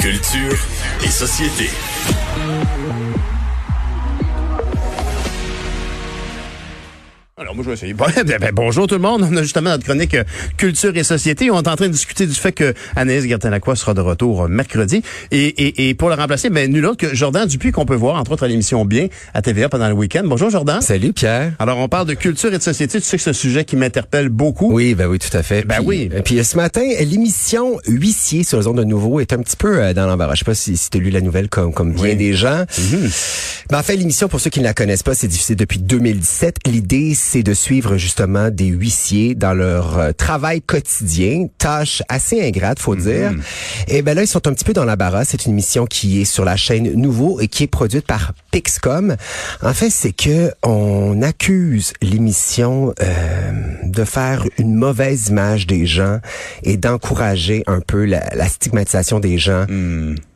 Culture et société. Alors, moi, je vais essayer. Bon, ben, ben, bonjour tout le monde. On a justement notre chronique euh, Culture et Société. On est en train de discuter du fait que Anaïs Gertin-Lacroix sera de retour euh, mercredi. Et, et, et pour le remplacer, ben, nul autre que Jordan Dupuis qu'on peut voir, entre autres, à l'émission Bien à TVA pendant le week-end. Bonjour, Jordan. Salut, Pierre. Alors, on parle de culture et de société. Tu sais que c'est un sujet qui m'interpelle beaucoup. Oui, ben oui, tout à fait. Ben Puis- oui. euh, Puis ce matin, l'émission Huissier sur le zone de nouveau est un petit peu dans l'embarras. Je sais pas si, si tu as lu la nouvelle comme, comme bien Oui. des gens. Mais en fait, l'émission, pour ceux qui ne la connaissent pas, c'est diffusé depuis 2017. L'idée, c'est de suivre justement des huissiers dans leur euh, travail quotidien, tâche assez ingrate, faut dire. Et ben là, ils sont un petit peu dans l'embarras. C'est une émission qui est sur la chaîne Nouveau et qui est produite par Pixcom. En fait, c'est que on accuse l'émission euh, de faire une mauvaise image des gens et d'encourager un peu la, la stigmatisation des gens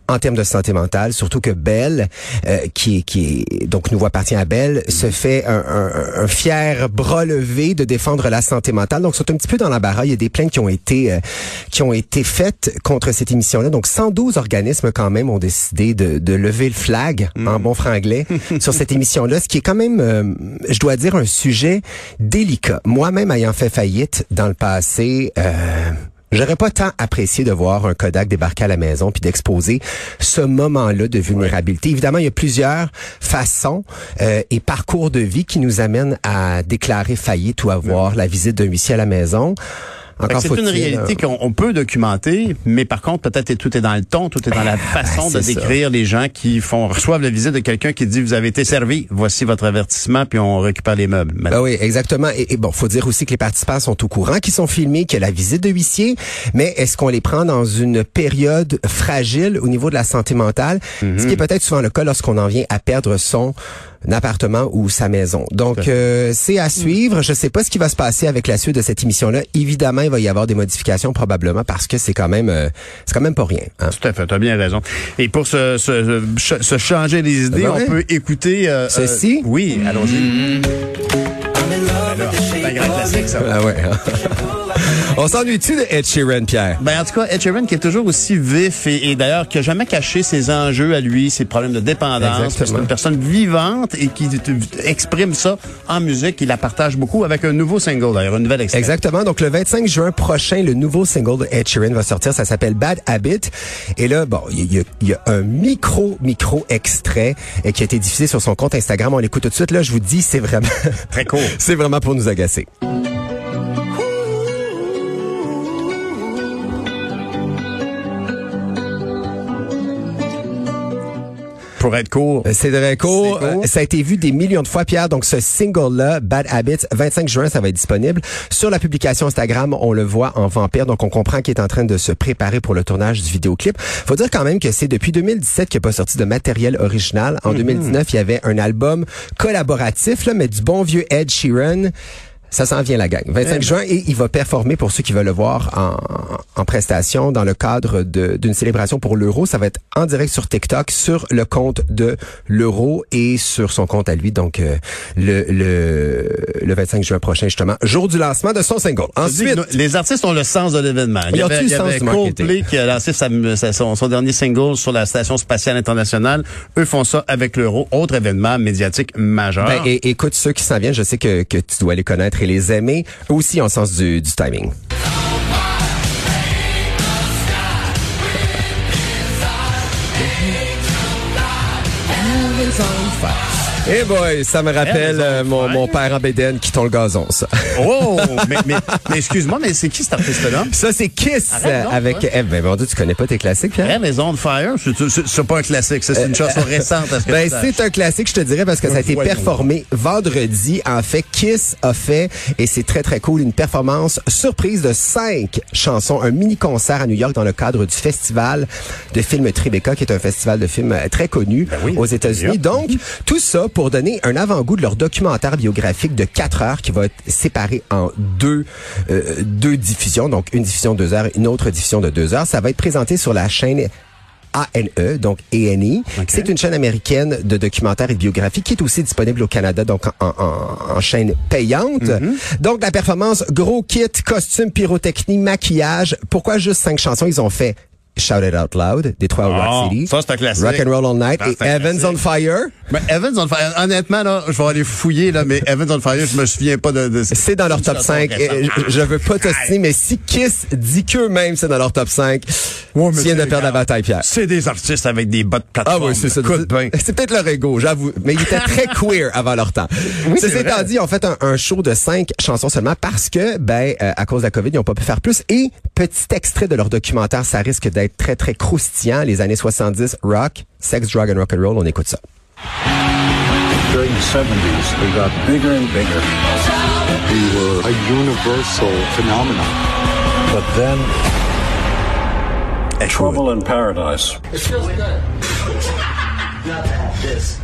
en termes de santé mentale, surtout que Belle, euh, qui est qui donc nous appartient à Belle, se fait un, un- un fier bras levé de défendre la santé mentale. Donc c'est un petit peu dans l'embarras. Il y a des plaintes qui ont été euh, qui ont été faites contre cette émission-là. Donc 112 organismes quand même ont décidé de, de lever le flag en bon franglais sur cette émission-là, ce qui est quand même, euh, je dois dire, un sujet délicat. Moi-même ayant fait faillite dans le passé. Euh, J'aurais pas tant apprécié de voir un Kodak débarquer à la maison puis d'exposer ce moment-là de vulnérabilité. Évidemment, il y a plusieurs façons euh, et parcours de vie qui nous amènent à déclarer faillite ou avoir la visite d'un huissier à la maison. C'est une réalité euh, qu'on on peut documenter, mais par contre, peut-être tout est dans le ton, tout est dans la façon de ça. décrire les gens qui font reçoivent la visite de quelqu'un qui dit vous avez été servi, voici votre avertissement, puis on récupère les meubles. Ben oui, exactement. Et, et bon, faut dire aussi que les participants sont au courant, qu'ils sont filmés, qu'il y a la visite de huissier, mais est-ce qu'on les prend dans une période fragile au niveau de la santé mentale, ce qui est peut-être souvent le cas lorsqu'on en vient à perdre son appartement ou sa maison. Donc, euh, c'est à suivre. Je sais pas ce qui va se passer avec la suite de cette émission-là. Évidemment, il va y avoir des modifications probablement parce que c'est quand même, euh, c'est quand même pas rien. hein. Tout à fait, tu as bien raison. Et pour se, se, se- se changer les idées, Ben on ouais. peut écouter... euh, Ceci? euh, oui, allons-y. C'est un grand classique, ça. Ah ouais. On s'ennuie-tu de Ed Sheeran, Pierre? Ben, en tout cas, Ed Sheeran qui est toujours aussi vif et, et d'ailleurs qui a jamais caché ses enjeux à lui, ses problèmes de dépendance. C'est une personne vivante et qui exprime ça en musique. Il la partage beaucoup avec un nouveau single, d'ailleurs, un nouvel extrait. Exactement. Donc, le 25 juin prochain, le nouveau single de Ed Sheeran va sortir. Ça s'appelle Bad Habit. Et là, bon, il y, y a un micro, micro extrait euh, qui a été diffusé sur son compte Instagram. On l'écoute tout de suite. Là, je vous dis, c'est vraiment, Très court. c'est vraiment pour nous agacer. Pour être court. Euh, C'est très court. Euh, Ça a été vu des millions de fois, Pierre. Donc, ce single-là, Bad Habits, 25 juin, ça va être disponible. Sur la publication Instagram, on le voit en vampire. Donc, on comprend qu'il est en train de se préparer pour le tournage du vidéoclip. Faut dire quand même que c'est depuis 2017 qu'il n'a pas sorti de matériel original. En 2019, il y avait un album collaboratif, là, mais du bon vieux Ed Sheeran. Ça s'en vient la gang. 25 juin et il va performer pour ceux qui veulent le voir en, en prestation dans le cadre de- d'une célébration pour l'euro. Ça va être en direct sur TikTok, sur le compte de l'euro et sur son compte à lui. Donc euh, le, le, le 25 juin prochain justement, jour du lancement de son single. Ensuite, Les artistes ont le sens de l'événement. Il y avait, le il y sens avait. Coldplay qui a lancé sa- son, son dernier single sur la Station spatiale internationale. Eux font ça avec l'euro. Autre événement médiatique majeur. ben, et, écoute ceux qui s'en viennent, je sais que, que tu dois les connaître les aimer. Aussi le sens du timing. Eh boy, ça me rappelle euh, mon, mon père en bédaine qui tond le gazon, ça. Oh! mais mais, mais excuse-moi, mais c'est qui cet artiste-là? Ça, c'est Kiss Arrête euh, avec... ouais. Eh ben, mon Dieu, tu connais pas tes classiques, Pierre? Hey, les On Fire, c'est- c'est c'est pas un classique, c'est une chanson récente. à ce que Ben, c'est un classique, je te dirais, parce que ça a été performé vendredi. En fait, Kiss a fait, et c'est très, très cool, une performance surprise de cinq chansons, un mini-concert à New York dans le cadre du festival de films Tribeca, qui est un festival de films euh, très connu Ben oui. aux États-Unis. Donc, tout ça pour donner un avant-goût de leur documentaire biographique de quatre heures qui va être séparé en deux, euh, deux diffusions. Donc, une diffusion de deux heures, une autre diffusion de deux heures. Ça va être présenté sur la chaîne A-N-E, donc A-N-E. C'est une chaîne américaine de documentaires et de biographies qui est aussi disponible au Canada, donc en, en, en chaîne payante. Mm-hmm. Donc la performance, gros kit, costume, pyrotechnie, maquillage. Pourquoi juste cinq chansons? Ils ont fait Shout It Out Loud, Détroit Ah, Rock City. ça, c'est un classique. Rock and Roll All Night Ah, et Evans on Fire. Mais Evans on Fire, honnêtement, là, je vais aller fouiller, là, mais Evans on Fire, je me souviens pas de, de C'est dans leur top 5. Et je, je veux pas t'ostiner, mais si Kiss dit qu'eux-mêmes c'est dans leur top 5, Ouais, mais tu viens de perdre la bataille, Pierre. C'est des artistes avec des bottes Ah plateforme. oui, c'est ça. C'est peut-être leur ego, j'avoue. Mais ils étaient très queer avant leur temps. c'est Ceci vrai. étant dit, ils ont fait un, un show de cinq chansons seulement parce que, ben, euh, à cause de la COVID, ils n'ont pas pu faire plus. Et petit extrait de leur documentaire, ça risque d'être très, très croustillant. Les années 70, rock, sex, drug and rock and roll. On écoute ça. During the 70s, they got bigger and bigger. We were a universal phenomenon. But then, trouble in paradise.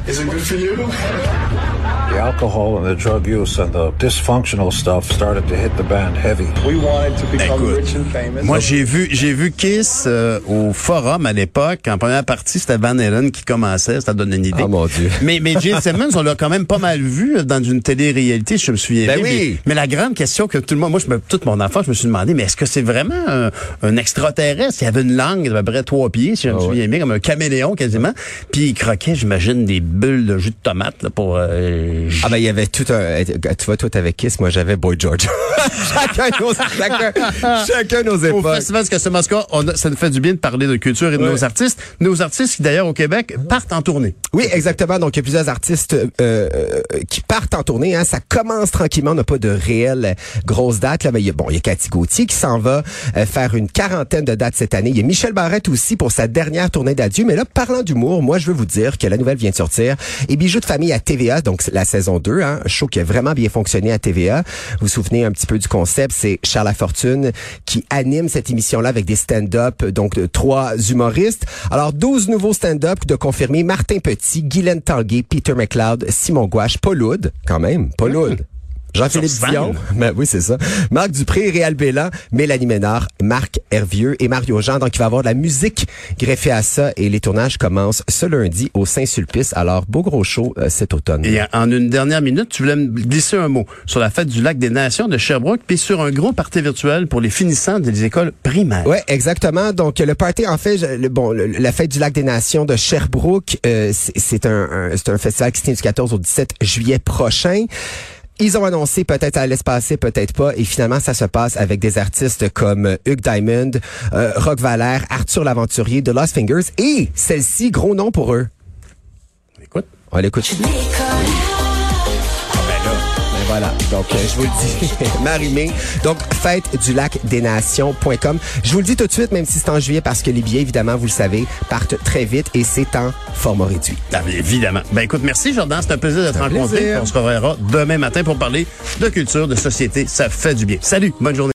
Is it good for you? The alcohol and the drug use and the dysfunctional stuff started to hit the band heavy. We wanted to become Écoute, rich and famous. Moi, j'ai vu, j'ai vu Kiss euh, au forum à l'époque. En première partie, c'était Van Halen qui commençait. Ça donne une idée. Oh mon Dieu. Mais, mais Gene Simmons, on l'a quand même pas mal vu euh, dans une télé-réalité, si je me souviens Ben bien. oui. Mais, mais la grande question que tout le monde, moi, je me, toute mon enfance, je me suis demandé, mais est-ce que c'est vraiment un, un extraterrestre? Il avait une langue d'à peu près trois pieds, si je me Ah souviens bien, comme un caméléon quasiment. Puis il croquait, j'imagine, des bulles de jus de tomate là, pour... euh, Ah ben il y avait tout un tu vois toi t'avais Kiss moi j'avais Boy George chacun nos chacun, chacun nos Au époques Festival du Costume Oscar, on a- ça nous fait du bien de parler de culture et de Ouais. nos artistes. Nos artistes qui, d'ailleurs, au Québec, partent en tournée. Oui, exactement. Donc, il y a plusieurs artistes euh, euh, qui partent en tournée. Hein. Ça commence tranquillement. On n'a pas de réelle grosse date. Là. Mais il y a, bon, il y a Cathy Gauthier qui s'en va euh, faire une quarantaine de dates cette année. Il y a Michel Barrette aussi pour sa dernière tournée d'adieu. Mais là, parlant d'humour, moi, je veux vous dire que la nouvelle vient de sortir. Et Bijoux de famille à TVA, donc la saison 2, hein, un show qui a vraiment bien fonctionné à TVA. Vous vous souvenez un petit peu du concept? C'est Charles Lafortune qui anime cette émission-là avec des stand-up, donc de trois humoristes. Alors, 12 nouveaux stand-up de confirmer Martin Petit, Guylaine Tanguay, Peter McLeod, Simon Gouache, Paul Hood, quand même, Paul Hood. Jean-Philippe Dion, ben oui, c'est ça. Marc Dupré, Réal Bélan, Mélanie Ménard, Marc Hervieux et Mario Jean. Donc, il va y avoir de la musique greffée à ça et les tournages commencent ce lundi au Saint-Sulpice. Alors, beau gros show euh, cet automne. Et en une dernière minute, tu voulais me glisser un mot sur la fête du lac des Nations de Sherbrooke, puis sur un gros party virtuel pour les finissants des écoles primaires. Ouais, exactement. Donc le party, en fait, le, bon, le- la fête du lac des Nations de Sherbrooke, euh, c'est un, un- c'est un festival qui se tient du 14 au 17 juillet prochain. Ils ont annoncé peut-être ça allait se passer, peut-être pas, et finalement ça se passe avec des artistes comme euh, Hugh Diamond, euh, Rock Valère, Arthur l'Aventurier, The Lost Fingers, et celle-ci, gros nom pour eux. Écoute. On l'écoute. Voilà. Donc, euh, je vous le dis, Marie-Mé. Donc, fête du lac des nations.com. Je vous le dis tout de suite, même si c'est en juillet, parce que les billets, évidemment, vous le savez, partent très vite et c'est en format réduit. Ah, bien, évidemment. Ben écoute, merci Jordan, c'est un plaisir de te rencontrer. plaisir. On se reverra demain matin pour parler de culture, de société. Ça fait du bien. Salut, bonne journée.